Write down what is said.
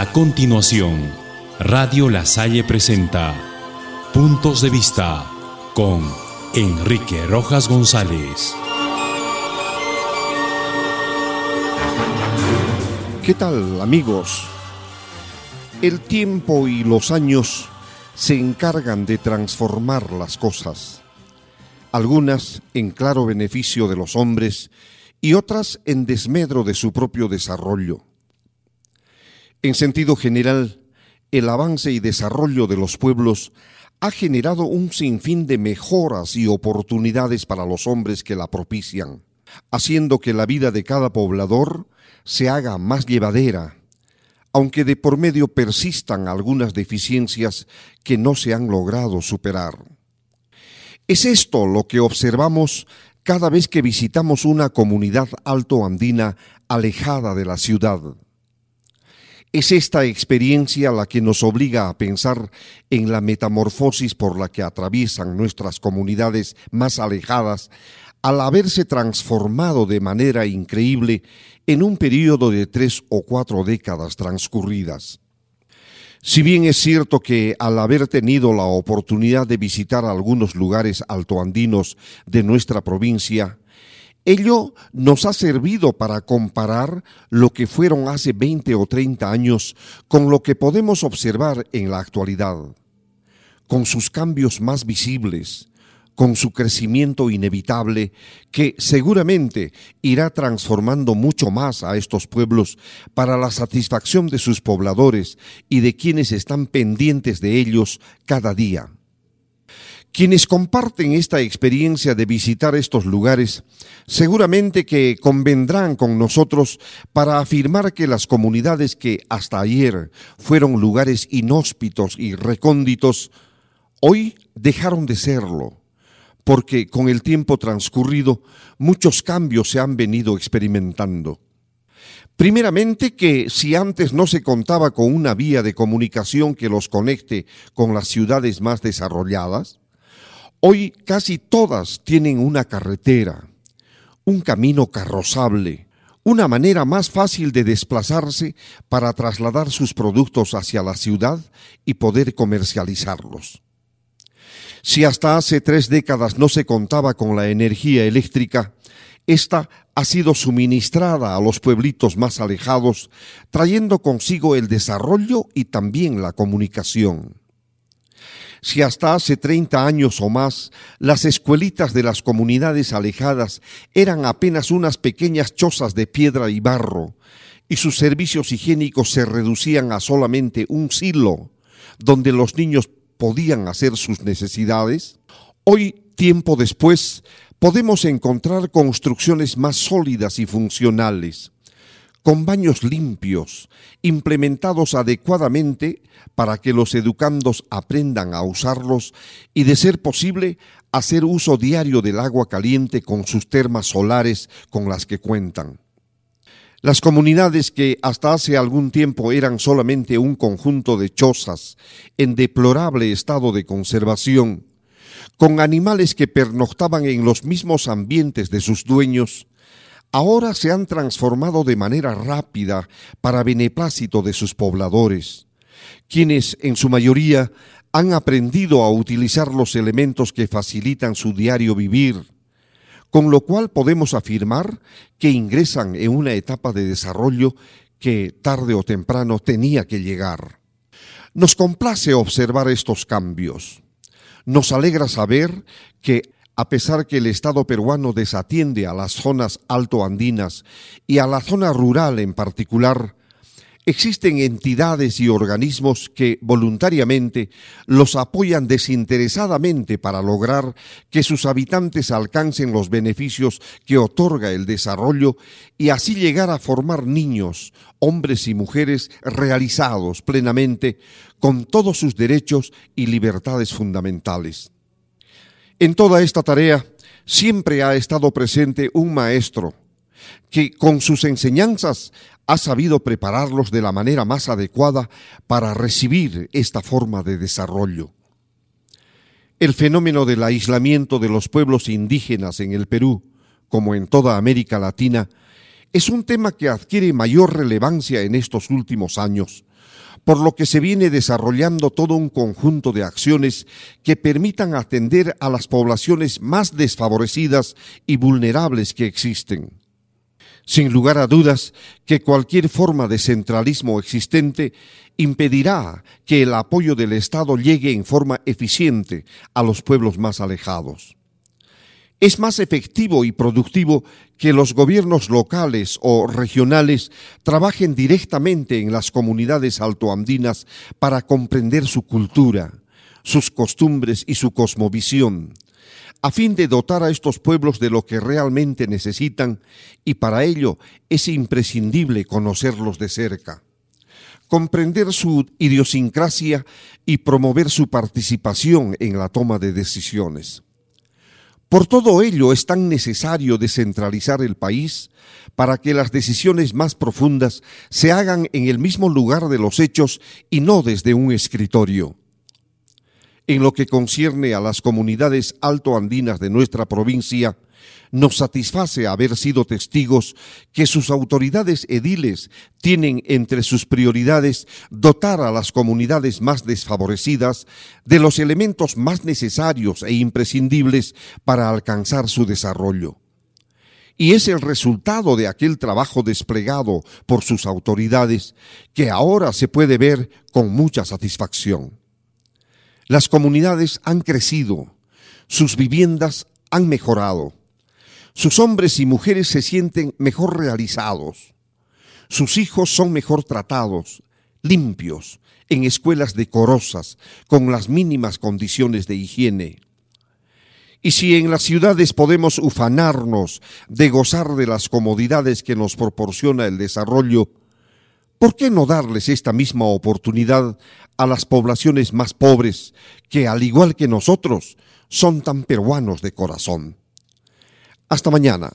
A continuación, Radio La Salle presenta Puntos de Vista con Enrique Rojas González. ¿Qué tal amigos? El tiempo y los años se encargan de transformar las cosas, algunas en claro beneficio de los hombres y otras en desmedro de su propio desarrollo. En sentido general, el avance y desarrollo de los pueblos ha generado un sinfín de mejoras y oportunidades para los hombres que la propician, haciendo que la vida de cada poblador se haga más llevadera, aunque de por medio persistan algunas deficiencias que no se han logrado superar. Es esto lo que observamos cada vez que visitamos una comunidad altoandina alejada de la ciudad. Es esta experiencia la que nos obliga a pensar en la metamorfosis por la que atraviesan nuestras comunidades más alejadas al haberse transformado de manera increíble en un periodo de tres o cuatro décadas transcurridas. Si bien es cierto que al haber tenido la oportunidad de visitar algunos lugares altoandinos de nuestra provincia, Ello nos ha servido para comparar lo que fueron hace 20 o 30 años con lo que podemos observar en la actualidad, con sus cambios más visibles, con su crecimiento inevitable, que seguramente irá transformando mucho más a estos pueblos para la satisfacción de sus pobladores y de quienes están pendientes de ellos cada día. Quienes comparten esta experiencia de visitar estos lugares, seguramente que convendrán con nosotros para afirmar que las comunidades que hasta ayer fueron lugares inhóspitos y recónditos, hoy dejaron de serlo, porque con el tiempo transcurrido muchos cambios se han venido experimentando. Primeramente que si antes no se contaba con una vía de comunicación que los conecte con las ciudades más desarrolladas, Hoy casi todas tienen una carretera, un camino carrozable, una manera más fácil de desplazarse para trasladar sus productos hacia la ciudad y poder comercializarlos. Si hasta hace tres décadas no se contaba con la energía eléctrica, esta ha sido suministrada a los pueblitos más alejados, trayendo consigo el desarrollo y también la comunicación. Si hasta hace 30 años o más las escuelitas de las comunidades alejadas eran apenas unas pequeñas chozas de piedra y barro, y sus servicios higiénicos se reducían a solamente un silo donde los niños podían hacer sus necesidades, hoy, tiempo después, podemos encontrar construcciones más sólidas y funcionales con baños limpios, implementados adecuadamente para que los educandos aprendan a usarlos y, de ser posible, hacer uso diario del agua caliente con sus termas solares con las que cuentan. Las comunidades que hasta hace algún tiempo eran solamente un conjunto de chozas en deplorable estado de conservación, con animales que pernoctaban en los mismos ambientes de sus dueños, ahora se han transformado de manera rápida para beneplácito de sus pobladores, quienes en su mayoría han aprendido a utilizar los elementos que facilitan su diario vivir, con lo cual podemos afirmar que ingresan en una etapa de desarrollo que tarde o temprano tenía que llegar. Nos complace observar estos cambios. Nos alegra saber que a pesar que el Estado peruano desatiende a las zonas altoandinas y a la zona rural en particular, existen entidades y organismos que voluntariamente los apoyan desinteresadamente para lograr que sus habitantes alcancen los beneficios que otorga el desarrollo y así llegar a formar niños, hombres y mujeres realizados plenamente con todos sus derechos y libertades fundamentales. En toda esta tarea siempre ha estado presente un maestro que con sus enseñanzas ha sabido prepararlos de la manera más adecuada para recibir esta forma de desarrollo. El fenómeno del aislamiento de los pueblos indígenas en el Perú, como en toda América Latina, es un tema que adquiere mayor relevancia en estos últimos años, por lo que se viene desarrollando todo un conjunto de acciones que permitan atender a las poblaciones más desfavorecidas y vulnerables que existen. Sin lugar a dudas que cualquier forma de centralismo existente impedirá que el apoyo del Estado llegue en forma eficiente a los pueblos más alejados. Es más efectivo y productivo que los gobiernos locales o regionales trabajen directamente en las comunidades altoandinas para comprender su cultura, sus costumbres y su cosmovisión, a fin de dotar a estos pueblos de lo que realmente necesitan y para ello es imprescindible conocerlos de cerca comprender su idiosincrasia y promover su participación en la toma de decisiones. Por todo ello es tan necesario descentralizar el país para que las decisiones más profundas se hagan en el mismo lugar de los hechos y no desde un escritorio. En lo que concierne a las comunidades altoandinas de nuestra provincia, nos satisface haber sido testigos que sus autoridades ediles tienen entre sus prioridades dotar a las comunidades más desfavorecidas de los elementos más necesarios e imprescindibles para alcanzar su desarrollo. Y es el resultado de aquel trabajo desplegado por sus autoridades que ahora se puede ver con mucha satisfacción. Las comunidades han crecido, sus viviendas han mejorado, sus hombres y mujeres se sienten mejor realizados. Sus hijos son mejor tratados, limpios, en escuelas decorosas, con las mínimas condiciones de higiene. Y si en las ciudades podemos ufanarnos de gozar de las comodidades que nos proporciona el desarrollo, ¿por qué no darles esta misma oportunidad a las poblaciones más pobres que, al igual que nosotros, son tan peruanos de corazón? Hasta mañana.